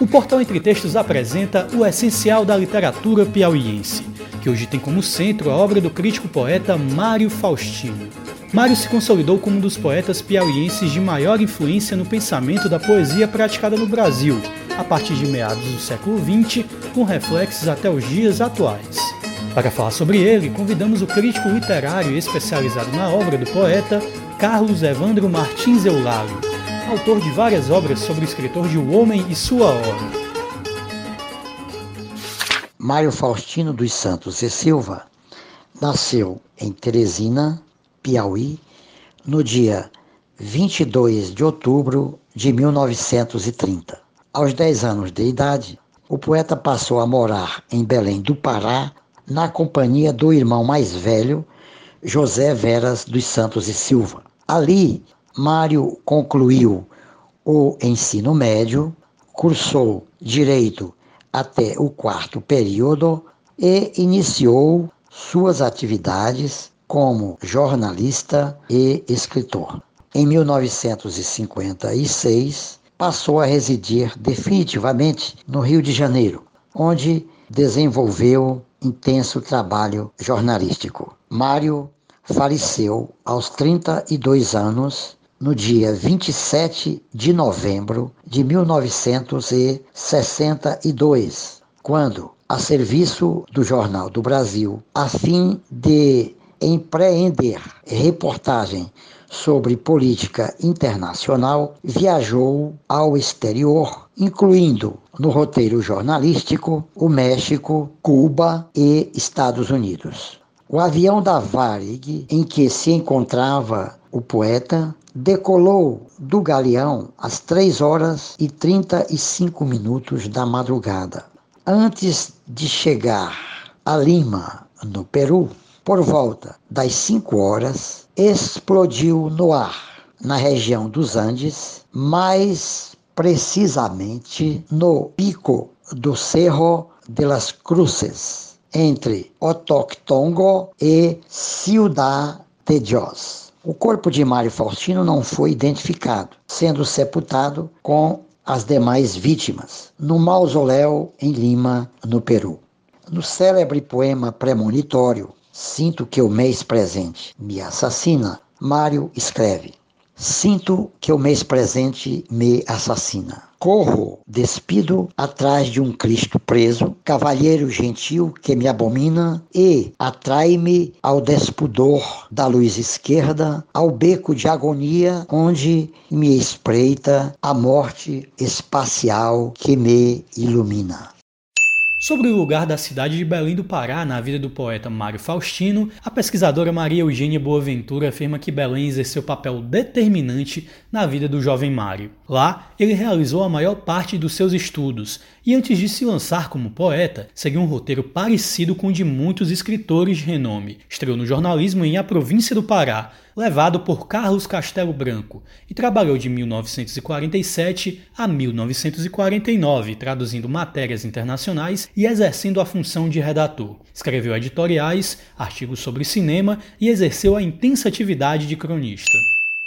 O Portal Entre Textos apresenta o essencial da literatura piauiense, que hoje tem como centro a obra do crítico poeta Mário Faustino. Mário se consolidou como um dos poetas piauienses de maior influência no pensamento da poesia praticada no Brasil, a partir de meados do século XX, com reflexos até os dias atuais. Para falar sobre ele, convidamos o crítico literário especializado na obra do poeta, Carlos Evandro Martins Eulálio, autor de várias obras sobre o escritor de O Homem e Sua Obra. Mário Faustino dos Santos e Silva nasceu em Teresina, Piauí, no dia 22 de outubro de 1930. Aos 10 anos de idade, o poeta passou a morar em Belém do Pará, na companhia do irmão mais velho, José Veras dos Santos e Silva. Ali, Mário concluiu o ensino médio, cursou direito até o quarto período e iniciou suas atividades como jornalista e escritor. Em 1956, passou a residir definitivamente no Rio de Janeiro, onde desenvolveu intenso trabalho jornalístico. Mário faleceu aos 32 anos no dia 27 de novembro de 1962, quando, a serviço do Jornal do Brasil, a fim de empreender reportagem sobre política internacional, viajou ao exterior, incluindo no roteiro jornalístico o México, Cuba e Estados Unidos. O avião da Varig, em que se encontrava o poeta, decolou do galeão às 3 horas e 35 minutos da madrugada. Antes de chegar a Lima, no Peru, por volta das 5 horas, explodiu no ar, na região dos Andes, mais precisamente no pico do Cerro de las Cruces entre Otoctongo e Ciudad de Dios. O corpo de Mário Faustino não foi identificado, sendo sepultado com as demais vítimas no mausoléu em Lima, no Peru. No célebre poema premonitório Sinto que o mês presente me assassina, Mário escreve: Sinto que o mês presente me assassina. Corro, despido, atrás de um Cristo preso, cavalheiro gentil que me abomina, e atrai-me ao despudor da luz esquerda, ao beco de agonia, onde me espreita a morte espacial que me ilumina. Sobre o lugar da cidade de Belém do Pará na vida do poeta Mário Faustino, a pesquisadora Maria Eugênia Boaventura afirma que Belém exerceu papel determinante na vida do jovem Mário. Lá, ele realizou a maior parte dos seus estudos e, antes de se lançar como poeta, seguiu um roteiro parecido com o de muitos escritores de renome. Estreou no jornalismo em A Província do Pará, levado por Carlos Castelo Branco, e trabalhou de 1947 a 1949, traduzindo matérias internacionais e exercendo a função de redator. Escreveu editoriais, artigos sobre cinema e exerceu a intensa atividade de cronista.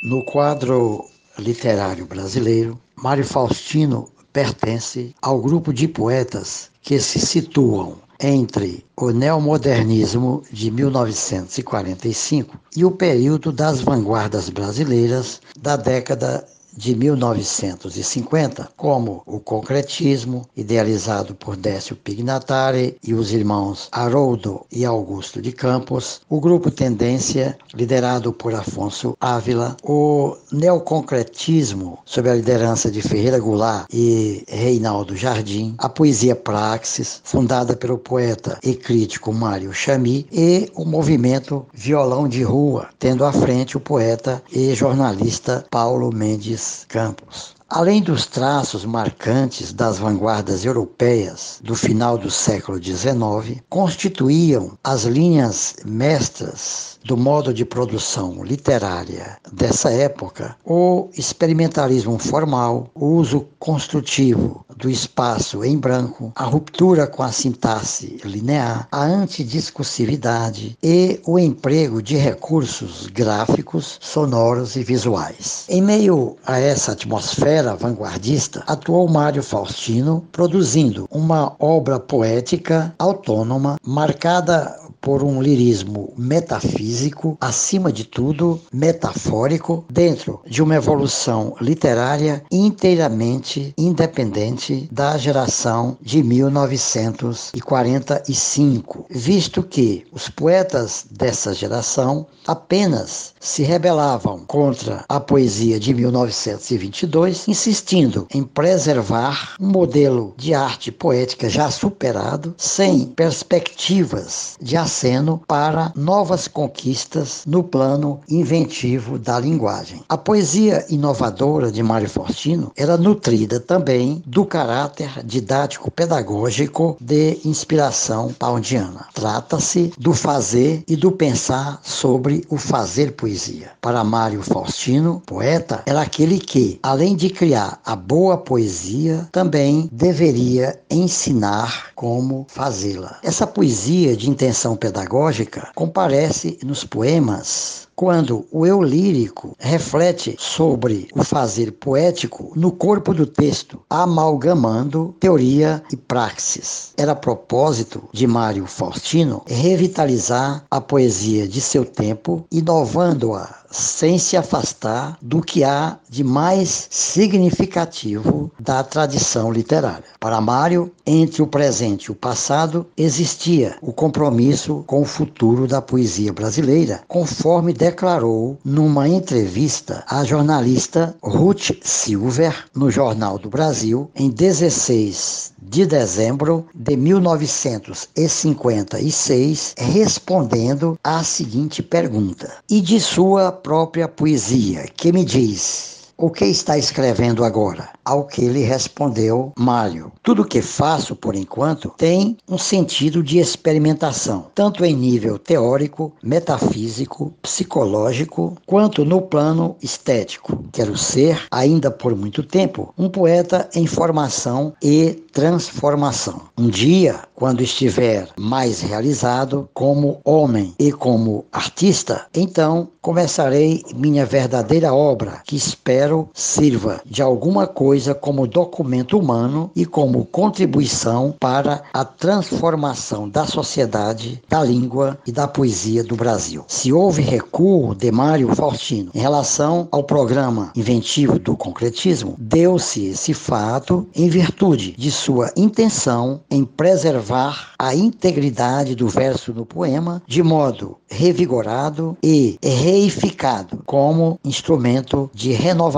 No quadro literário brasileiro, Mário Faustino pertence ao grupo de poetas que se situam entre o neomodernismo de 1945 e o período das vanguardas brasileiras da década de 1950, como o concretismo, idealizado por Décio Pignatari e os irmãos Haroldo e Augusto de Campos, o grupo Tendência, liderado por Afonso Ávila, o neoconcretismo, sob a liderança de Ferreira Goulart e Reinaldo Jardim, a poesia Praxis, fundada pelo poeta e crítico Mário Chami, e o movimento Violão de Rua, tendo à frente o poeta e jornalista Paulo Mendes Campos. Além dos traços marcantes das vanguardas europeias do final do século XIX, constituíam as linhas mestras do modo de produção literária dessa época o experimentalismo formal, o uso construtivo do espaço em branco, a ruptura com a sintaxe linear, a antidiscursividade e o emprego de recursos gráficos, sonoros e visuais. Em meio a essa atmosfera, era vanguardista, atuou Mário Faustino produzindo uma obra poética autônoma marcada por um lirismo metafísico, acima de tudo metafórico, dentro de uma evolução literária inteiramente independente da geração de 1945, visto que os poetas dessa geração apenas se rebelavam contra a poesia de 1922, insistindo em preservar um modelo de arte poética já superado, sem perspectivas de ação aceno para novas conquistas no plano inventivo da linguagem. A poesia inovadora de Mário Faustino era nutrida também do caráter didático-pedagógico de inspiração paudiana. Trata-se do fazer e do pensar sobre o fazer poesia. Para Mário Faustino, poeta era aquele que, além de criar a boa poesia, também deveria ensinar como fazê-la. Essa poesia de intenção pedagógica comparece nos poemas quando o eu lírico reflete sobre o fazer poético no corpo do texto, amalgamando teoria e praxis. Era propósito de Mário Faustino revitalizar a poesia de seu tempo, inovando-a sem se afastar do que há de mais significativo da tradição literária. Para Mário, entre o presente e o passado, existia o compromisso com o futuro da poesia brasileira, conforme declarou numa entrevista à jornalista Ruth Silver no Jornal do Brasil em 16 de dezembro de 1956, respondendo à seguinte pergunta: E de sua própria poesia, que me diz? O que está escrevendo agora? Ao que ele respondeu Mário: Tudo que faço por enquanto tem um sentido de experimentação, tanto em nível teórico, metafísico, psicológico, quanto no plano estético. Quero ser, ainda por muito tempo, um poeta em formação e transformação. Um dia, quando estiver mais realizado como homem e como artista, então começarei minha verdadeira obra, que espero sirva de alguma coisa como documento humano e como contribuição para a transformação da sociedade, da língua e da poesia do Brasil. Se houve recuo de Mário Faustino em relação ao programa inventivo do concretismo, deu-se esse fato em virtude de sua intenção em preservar a integridade do verso no poema de modo revigorado e reificado como instrumento de renovação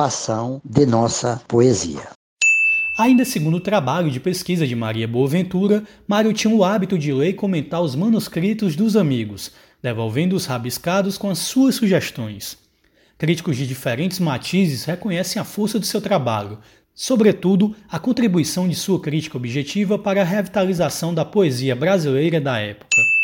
de nossa poesia. Ainda segundo o trabalho de pesquisa de Maria Boaventura, Mário tinha o hábito de ler e comentar os manuscritos dos amigos, devolvendo os rabiscados com as suas sugestões. Críticos de diferentes matizes reconhecem a força do seu trabalho, sobretudo a contribuição de sua crítica objetiva para a revitalização da poesia brasileira da época.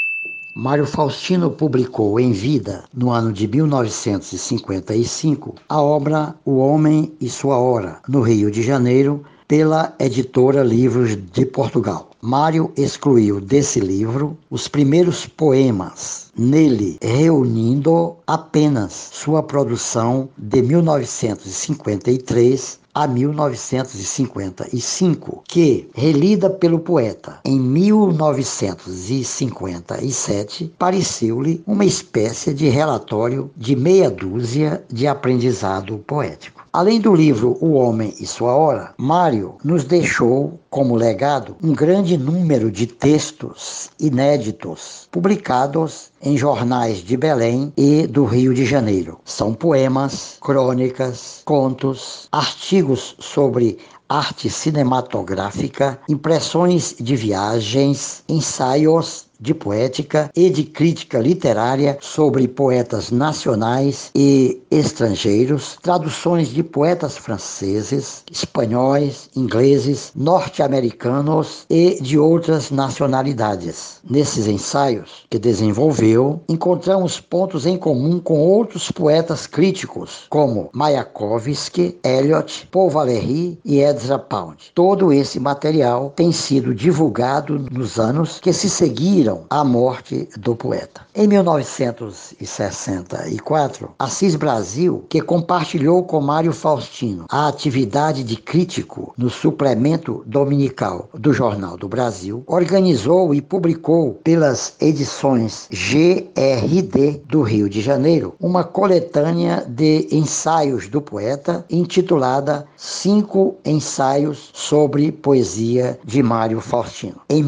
Mário Faustino publicou em vida, no ano de 1955, a obra O Homem e Sua Hora, no Rio de Janeiro, pela editora Livros de Portugal. Mário excluiu desse livro os primeiros poemas, nele reunindo apenas sua produção de 1953 a 1955, que, relida pelo poeta em 1957, pareceu-lhe uma espécie de relatório de meia dúzia de aprendizado poético. Além do livro O Homem e Sua Hora, Mário nos deixou como legado um grande número de textos inéditos publicados em jornais de Belém e do Rio de Janeiro. São poemas, crônicas, contos, artigos sobre arte cinematográfica, impressões de viagens, ensaios de poética e de crítica literária sobre poetas nacionais e estrangeiros, traduções de poetas franceses, espanhóis, ingleses, norte-americanos e de outras nacionalidades. Nesses ensaios que desenvolveu, encontramos pontos em comum com outros poetas críticos, como Mayakovsky, Eliot, Paul Valéry e Ezra Pound. Todo esse material tem sido divulgado nos anos que se seguiram pediram a morte do poeta. Em 1964, Assis Brasil, que compartilhou com Mário Faustino a atividade de crítico no suplemento dominical do Jornal do Brasil, organizou e publicou pelas edições GRD do Rio de Janeiro uma coletânea de ensaios do poeta intitulada Cinco Ensaios sobre Poesia de Mário Faustino. Em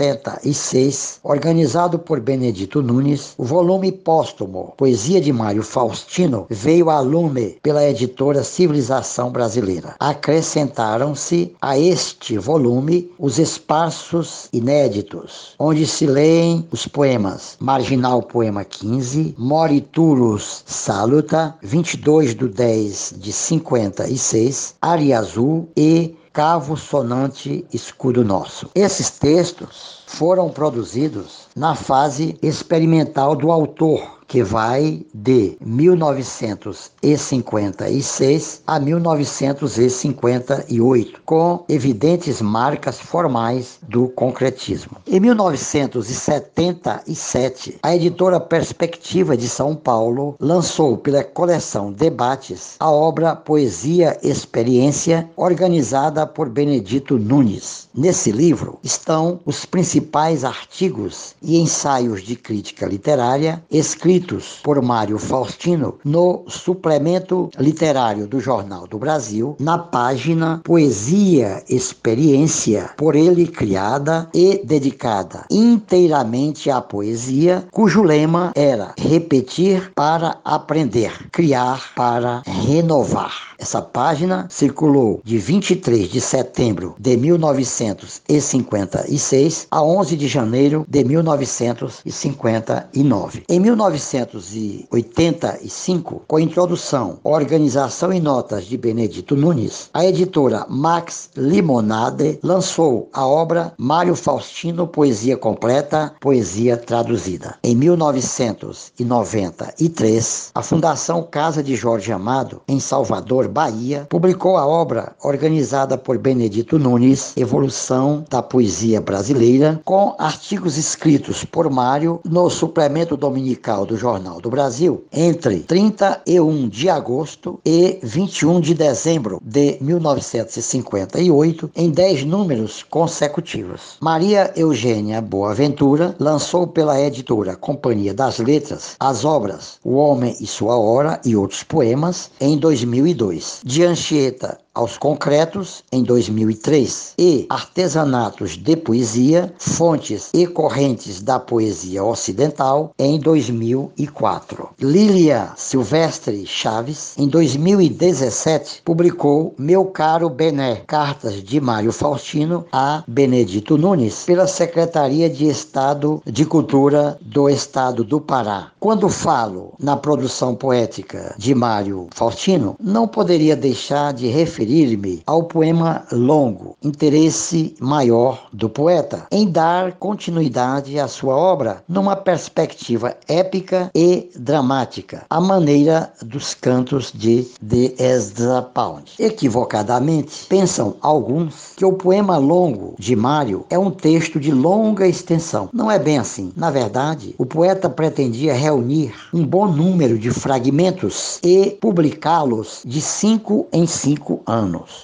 1966, organizado por Benedito Nunes, o volume póstumo Poesia de Mário Faustino veio a lume pela editora Civilização Brasileira. Acrescentaram-se a este volume os espaços inéditos, onde se leem os poemas Marginal Poema 15, Moriturus Saluta, 22 do 10 de 56, Área Azul e Cavo Sonante Escudo Nosso. Esses textos foram produzidos na fase experimental do autor que vai de 1956 a 1958, com evidentes marcas formais do concretismo. Em 1977, a editora Perspectiva de São Paulo lançou pela coleção Debates a obra Poesia Experiência, organizada por Benedito Nunes. Nesse livro estão os principais artigos e ensaios de crítica literária escritos escritos por Mário Faustino no suplemento literário do Jornal do Brasil, na página Poesia Experiência, por ele criada e dedicada inteiramente à poesia, cujo lema era repetir para aprender, criar para renovar. Essa página circulou de 23 de setembro de 1956 a 11 de janeiro de 1959. Em 1985, com a introdução, organização e notas de Benedito Nunes, a editora Max Limonade lançou a obra Mário Faustino Poesia Completa, Poesia Traduzida. Em 1993, a Fundação Casa de Jorge Amado, em Salvador, Bahia, publicou a obra organizada por Benedito Nunes, Evolução da Poesia Brasileira, com artigos escritos por Mário no suplemento dominical do Jornal do Brasil entre 31 de agosto e 21 de dezembro de 1958, em 10 números consecutivos. Maria Eugênia Boaventura lançou pela editora Companhia das Letras as obras O Homem e Sua Hora e outros poemas em 2002. 2. De Anchieta aos concretos em 2003 e artesanatos de poesia, fontes e correntes da poesia ocidental em 2004. Lília Silvestre Chaves, em 2017, publicou Meu Caro Bené, cartas de Mário Faustino a Benedito Nunes, pela Secretaria de Estado de Cultura do Estado do Pará. Quando falo na produção poética de Mário Faustino, não poderia deixar de referir referir-me ao poema longo, interesse maior do poeta, em dar continuidade à sua obra numa perspectiva épica e dramática, à maneira dos cantos de The Ezra Pound. Equivocadamente, pensam alguns que o poema longo de Mário é um texto de longa extensão. Não é bem assim. Na verdade, o poeta pretendia reunir um bom número de fragmentos e publicá-los de cinco em cinco anos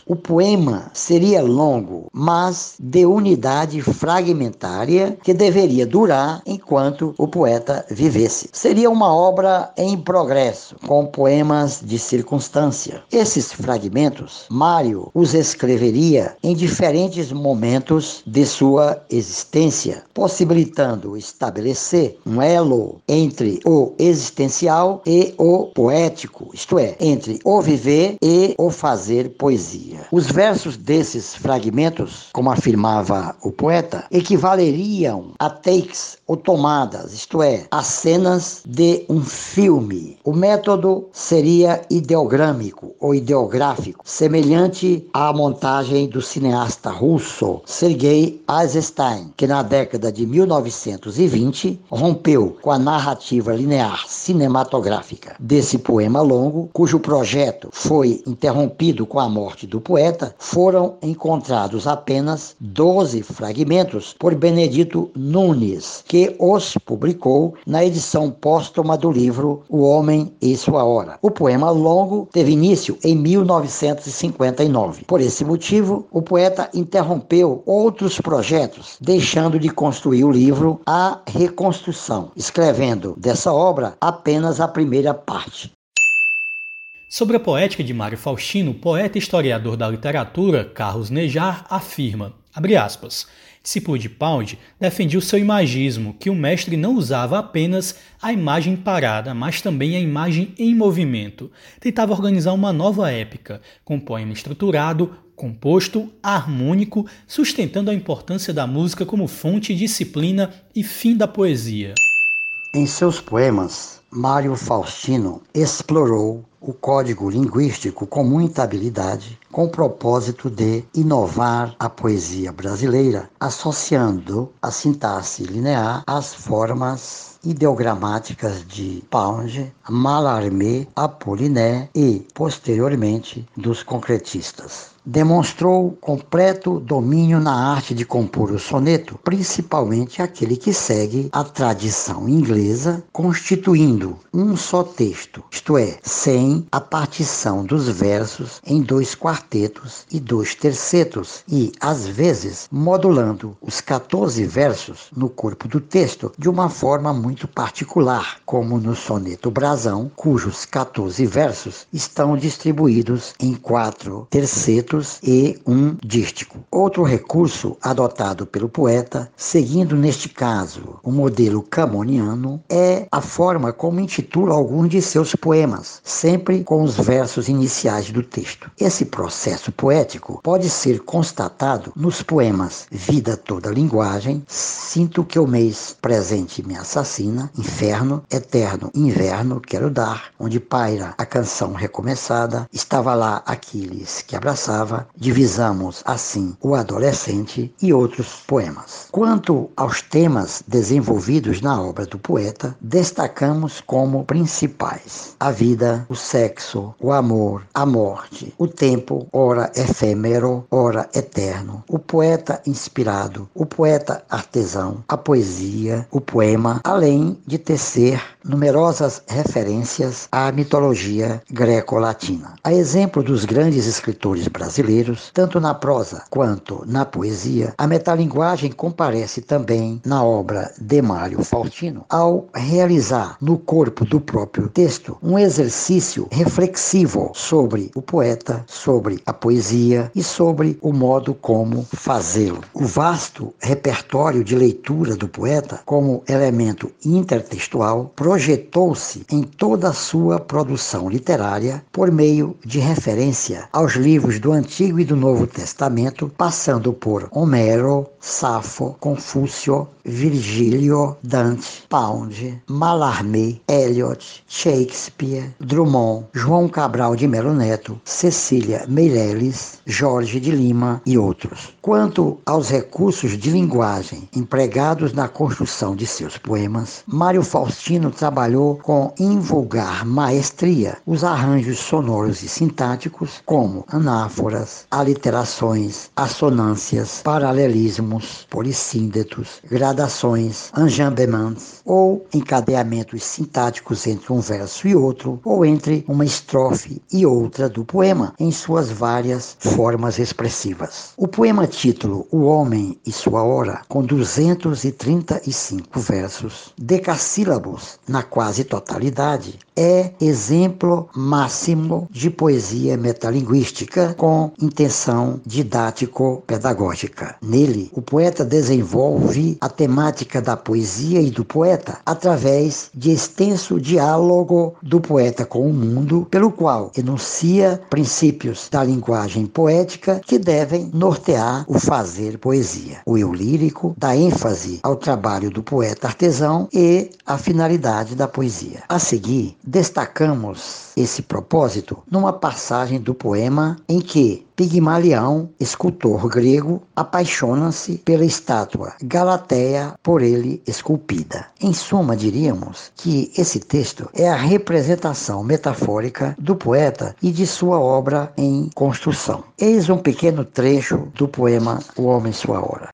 O poema seria longo, mas de unidade fragmentária que deveria durar enquanto o poeta vivesse. Seria uma obra em progresso, com poemas de circunstância. Esses fragmentos, Mário os escreveria em diferentes momentos de sua existência, possibilitando estabelecer um elo entre o existencial e o poético, isto é, entre o viver e o fazer poesia. Os versos desses fragmentos, como afirmava o poeta, equivaleriam a takes ou tomadas, isto é, a cenas de um filme. O método seria ideogrâmico ou ideográfico, semelhante à montagem do cineasta russo Sergei Eisenstein, que na década de 1920 rompeu com a narrativa linear cinematográfica desse poema longo, cujo projeto foi interrompido com a morte do poeta, foram encontrados apenas 12 fragmentos por Benedito Nunes, que os publicou na edição póstuma do livro O Homem e Sua Hora. O poema longo teve início em 1959. Por esse motivo, o poeta interrompeu outros projetos, deixando de construir o livro A Reconstrução, escrevendo dessa obra apenas a primeira parte. Sobre a poética de Mário Faustino, o poeta e historiador da literatura Carlos Nejar afirma, abre aspas, discípulo de Pound defendia o seu imagismo, que o mestre não usava apenas a imagem parada, mas também a imagem em movimento. Tentava organizar uma nova épica, com poema estruturado, composto, harmônico, sustentando a importância da música como fonte, disciplina e fim da poesia. Em seus poemas, Mário Faustino explorou o código linguístico com muita habilidade, com o propósito de inovar a poesia brasileira, associando a sintaxe linear às formas ideogramáticas de Pound, Mallarmé, Apollinaire e, posteriormente, dos concretistas. Demonstrou completo domínio na arte de compor o soneto, principalmente aquele que segue a tradição inglesa, constituindo um só texto, isto é, sem a partição dos versos em dois quartetos e dois tercetos, e, às vezes, modulando os 14 versos no corpo do texto de uma forma muito particular, como no soneto Brasão, cujos 14 versos estão distribuídos em quatro tercetos e um dístico. Outro recurso adotado pelo poeta, seguindo neste caso o modelo camoniano, é a forma como intitula alguns de seus poemas, sempre com os versos iniciais do texto. Esse processo poético pode ser constatado nos poemas Vida Toda Linguagem, Sinto que o mês presente me assassina, Inferno, Eterno Inverno, Quero Dar, onde paira a canção recomeçada, estava lá Aquiles que abraçava divisamos assim o adolescente e outros poemas. Quanto aos temas desenvolvidos na obra do poeta, destacamos como principais a vida, o sexo, o amor, a morte, o tempo, ora efêmero, ora eterno, o poeta inspirado, o poeta artesão, a poesia, o poema, além de tecer numerosas referências à mitologia greco-latina. A exemplo dos grandes escritores brasileiros, tanto na prosa quanto na poesia, a metalinguagem comparece também na obra de Mário Faustino, ao realizar no corpo do próprio texto um exercício reflexivo sobre o poeta, sobre a poesia e sobre o modo como fazê-lo. O vasto repertório de leitura do poeta, como elemento intertextual, projetou-se em toda a sua produção literária por meio de referência aos livros do Antigo e do Novo Testamento, passando por Homero, Safo, Confúcio, Virgílio, Dante, Pound, Mallarmé, Eliot, Shakespeare, Drummond, João Cabral de Melo Neto, Cecília Meirelles, Jorge de Lima e outros. Quanto aos recursos de linguagem empregados na construção de seus poemas, Mário Faustino trabalhou com invulgar maestria os arranjos sonoros e sintáticos, como anáforas, aliterações, assonâncias, paralelismos, polissíndetos, gradações, enjambements ou encadeamentos sintáticos entre um verso e outro, ou entre uma estrofe e outra do poema, em suas várias formas expressivas. O poema título O Homem e Sua Hora, com 235 versos, decassílabos na quase totalidade, é exemplo máximo de poesia metalinguística com intenção didático-pedagógica. Nele, o poeta desenvolve a temática da poesia e do poeta através de extenso diálogo do poeta com o mundo, pelo qual enuncia princípios da linguagem poética que devem nortear o fazer poesia. O eu lírico dá ênfase ao trabalho do poeta artesão e à finalidade da poesia. A seguir, destacamos esse propósito numa passagem do poema em que Pigmalião, escultor grego, apaixona-se pela estátua Galateia por ele esculpida. Em suma, diríamos que esse texto é a representação metafórica do poeta e de sua obra em construção. Eis um pequeno trecho do poema O Homem Sua Hora.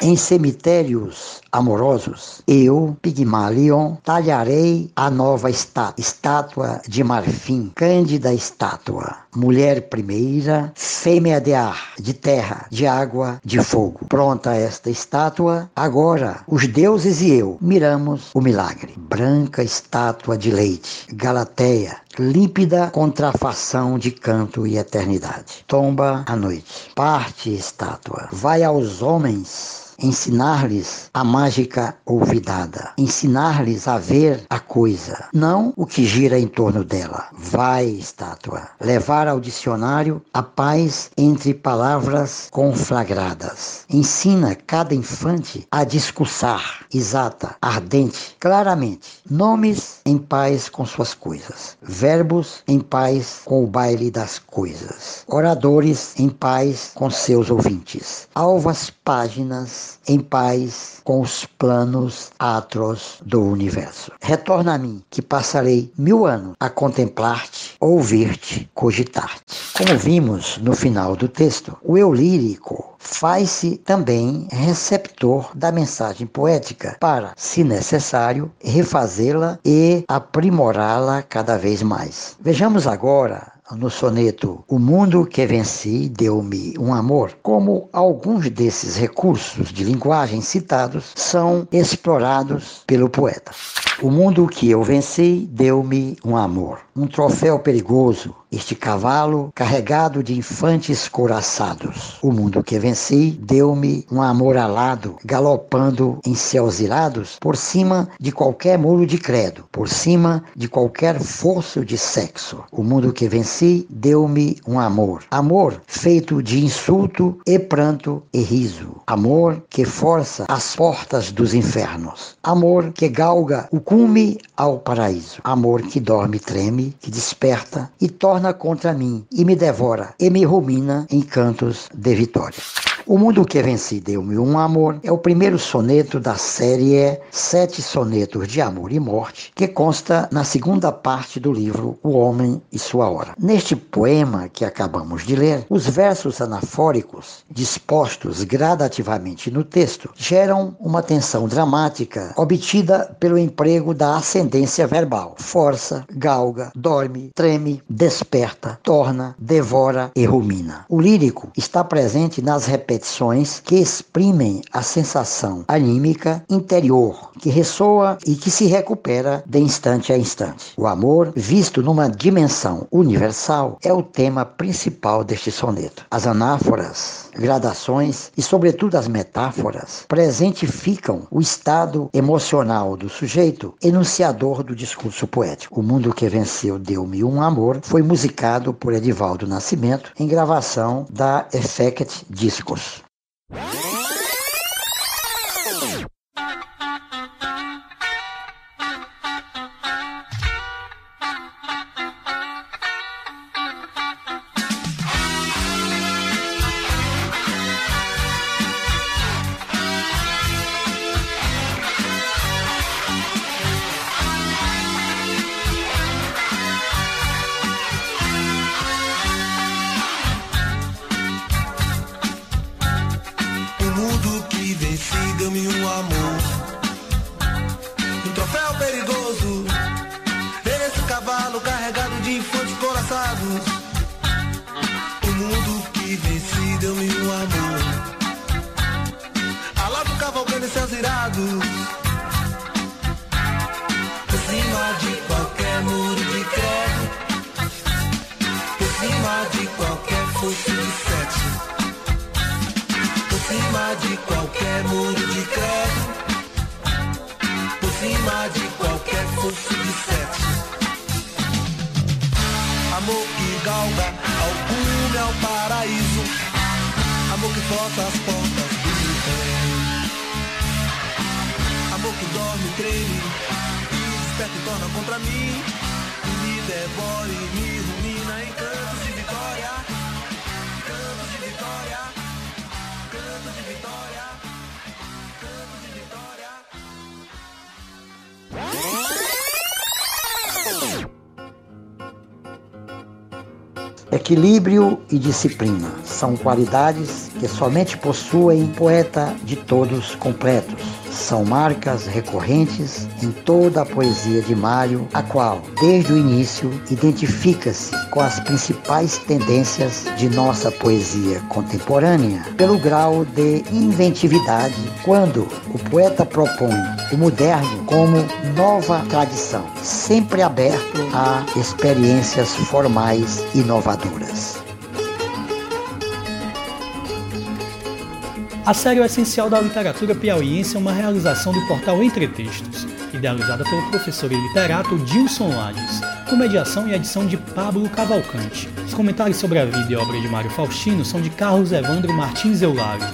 Em cemitérios amorosos, eu, Pigmalion, talharei a nova estátua, estátua de marfim, cândida estátua, mulher primeira, fêmea de ar, de terra, de água, de fogo. Pronta esta estátua, agora os deuses e eu miramos o milagre. Branca estátua de leite, Galateia, límpida contrafação de canto e eternidade. Tomba a noite. Parte estátua. Vai aos homens ensinar-lhes a mágica olvidada, ensinar-lhes a ver a coisa, não o que gira em torno dela. Vai, estátua, levar ao dicionário a paz entre palavras conflagradas. Ensina cada infante a discursar, exata, ardente, claramente, nomes em paz com suas coisas, verbos em paz com o baile das coisas, oradores em paz com seus ouvintes, alvas páginas em paz com os planos atros do universo. Retorna a mim, que passarei mil anos a contemplar-te, ouvir-te, cogitar-te. Como vimos no final do texto, o eu lírico faz-se também receptor da mensagem poética para, se necessário, refazê-la e aprimorá-la cada vez mais. Vejamos agora no soneto O Mundo que Venci Deu-me um Amor, como alguns desses recursos de linguagem citados são explorados pelo poeta. O mundo que eu venci deu-me um amor, um troféu perigoso, este cavalo carregado de infantes couraçados. O mundo que venci deu-me um amor alado, galopando em céus irados, por cima de qualquer muro de credo, por cima de qualquer forço de sexo. O mundo que venci deu-me um amor, amor feito de insulto e pranto e riso, amor que força as portas dos infernos, amor que galga o cume ao paraíso, amor que dorme treme, que desperta e torna torna contra mim e me devora e me rumina em cantos de vitória. O Mundo que Venci Deu-me um Amor é o primeiro soneto da série Sete Sonetos de Amor e Morte, que consta na segunda parte do livro O Homem e Sua Hora. Neste poema que acabamos de ler, os versos anafóricos, dispostos gradativamente no texto, geram uma tensão dramática obtida pelo emprego da ascendência verbal. Força, galga, dorme, treme, desperta, torna, devora e rumina. O lírico está presente nas repetições repetições que exprimem a sensação anímica interior, que ressoa e que se recupera de instante a instante. O amor, visto numa dimensão universal, é o tema principal deste soneto. As anáforas, gradações e, sobretudo, as metáforas presentificam o estado emocional do sujeito, enunciador do discurso poético. O Mundo que Venceu Deu-me um Amor foi musicado por Edivaldo Nascimento em gravação da Effect Discos. you Amor que dorme, treme e desperta e torna contra mim. Equilíbrio e disciplina são qualidades que somente possuem poeta de todos completos. São marcas recorrentes em toda a poesia de Mário, a qual, desde o início, identifica-se com as principais tendências de nossa poesia contemporânea, pelo grau de inventividade, quando o poeta propõe o moderno como nova tradição, sempre aberto a experiências formais inovadoras. A série O Essencial da Literatura Piauiense é uma realização do portal Entretextos, idealizada pelo professor e literato Dilson Lades, com mediação e edição de Pablo Cavalcante. Os comentários sobre a vida e obra de Mário Faustino são de Carlos Evandro Martins Eulário.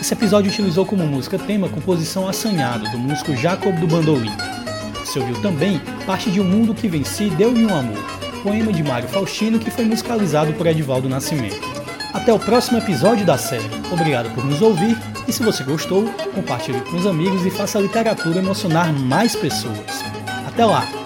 Esse episódio utilizou como música tema a composição Assanhado, do músico Jacob do Bandolim. Você ouviu também parte de Um Mundo que Venci Deu-me um Amor, poema de Mário Faustino que foi musicalizado por Edivaldo Nascimento. Até o próximo episódio da série. Obrigado por nos ouvir e se você gostou, compartilhe com os amigos e faça a literatura emocionar mais pessoas. Até lá!